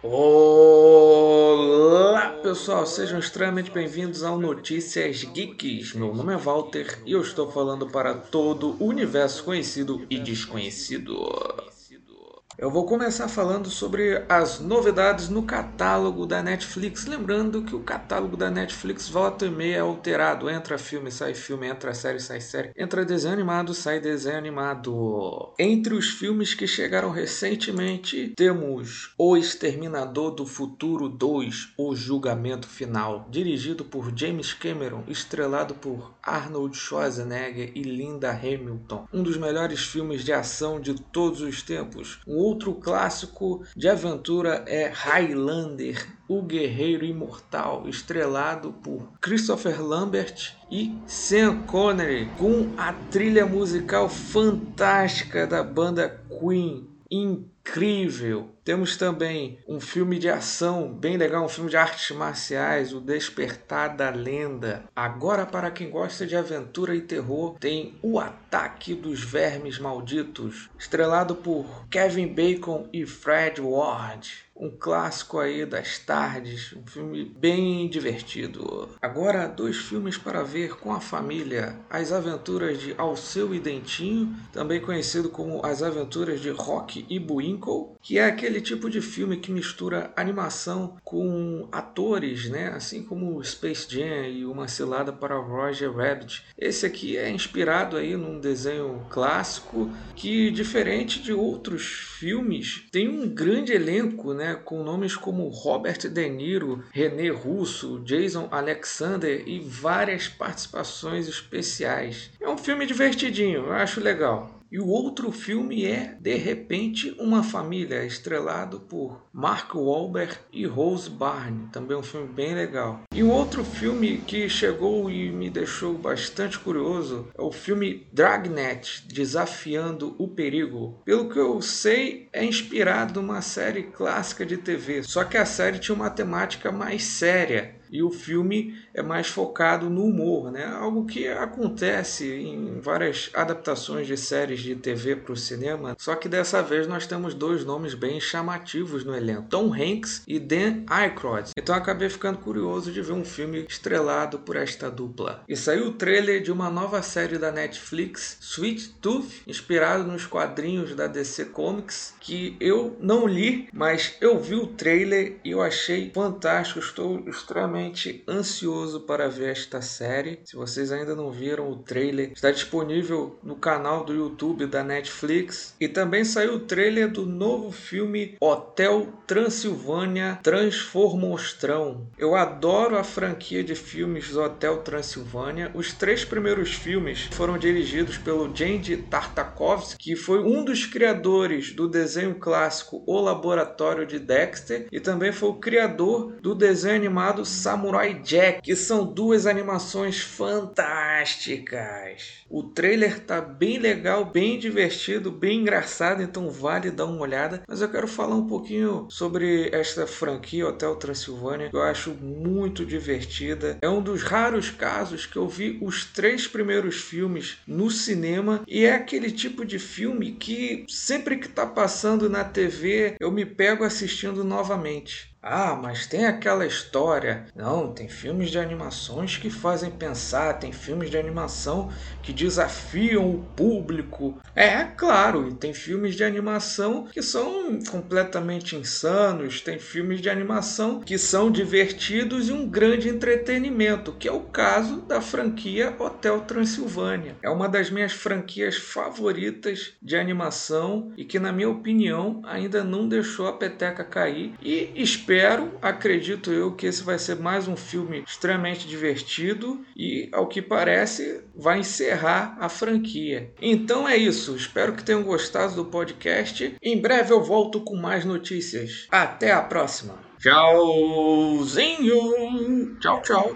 Olá pessoal, sejam extremamente bem-vindos ao Notícias Geeks. Meu nome é Walter e eu estou falando para todo o universo conhecido e desconhecido. Eu vou começar falando sobre as novidades no catálogo da Netflix. Lembrando que o catálogo da Netflix volta e meia é alterado. Entra filme, sai filme, entra série, sai série. Entra desenho animado, sai desenho animado. Entre os filmes que chegaram recentemente, temos O Exterminador do Futuro 2, O Julgamento Final, dirigido por James Cameron, estrelado por Arnold Schwarzenegger e Linda Hamilton. Um dos melhores filmes de ação de todos os tempos. Um outro clássico de aventura é Highlander, o Guerreiro Imortal, estrelado por Christopher Lambert e Sean Connery, com a trilha musical fantástica da banda Queen. Incrível! Temos também um filme de ação bem legal, um filme de artes marciais, O Despertar da Lenda. Agora, para quem gosta de aventura e terror, tem O Ataque dos Vermes Malditos, estrelado por Kevin Bacon e Fred Ward um clássico aí das tardes, um filme bem divertido. Agora, dois filmes para ver com a família: As Aventuras de Alceu e Dentinho, também conhecido como As Aventuras de Rock e Buinkle, que é aquele tipo de filme que mistura animação com atores, né? Assim como Space Jam e Uma Cilada para Roger Rabbit. Esse aqui é inspirado aí num desenho clássico que, diferente de outros filmes, tem um grande elenco, né? com nomes como Robert De Niro, René Russo, Jason Alexander e várias participações especiais. É um filme divertidinho, eu acho legal. E o outro filme é De Repente Uma Família, estrelado por Mark Wahlberg e Rose Byrne, também um filme bem legal. E um outro filme que chegou e me deixou bastante curioso é o filme Dragnet, Desafiando o Perigo. Pelo que eu sei, é inspirado numa série clássica de TV, só que a série tinha uma temática mais séria e o filme é mais focado no humor, né? Algo que acontece em várias adaptações de séries de TV para o cinema, só que dessa vez nós temos dois nomes bem chamativos no elenco, Tom Hanks e Dan Aykroyd. Então acabei ficando curioso de ver um filme estrelado por esta dupla. E saiu o trailer de uma nova série da Netflix, Sweet Tooth, inspirado nos quadrinhos da DC Comics, que eu não li, mas eu vi o trailer e eu achei fantástico, estou extremamente ansioso para ver esta série. Se vocês ainda não viram o trailer, está disponível no canal do YouTube da Netflix. E também saiu o trailer do novo filme Hotel Transilvânia Transformostrão. Eu adoro a franquia de filmes do Hotel Transilvânia. Os três primeiros filmes foram dirigidos pelo Jandy Tartakovsky, que foi um dos criadores do desenho clássico O Laboratório de Dexter e também foi o criador do desenho animado Samurai Jack, que são duas animações fantásticas. O trailer tá bem legal, bem divertido, bem engraçado, então vale dar uma olhada. Mas eu quero falar um pouquinho sobre esta franquia Hotel Transilvânia, que eu acho muito divertida. É um dos raros casos que eu vi os três primeiros filmes no cinema e é aquele tipo de filme que sempre que tá passando na TV eu me pego assistindo novamente. Ah, mas tem aquela história. Não, tem filmes de animações que fazem pensar, tem filmes de animação que desafiam o público. É, claro, e tem filmes de animação que são completamente insanos, tem filmes de animação que são divertidos e um grande entretenimento, que é o caso da franquia Hotel Transilvânia. É uma das minhas franquias favoritas de animação e que, na minha opinião, ainda não deixou a peteca cair e espero, acredito eu, que esse vai ser mais um filme extremamente divertido e, ao que parece, vai encerrar a franquia. Então é isso. Espero que tenham gostado do podcast. Em breve eu volto com mais notícias. Até a próxima. Tchauzinho. Tchau, tchau.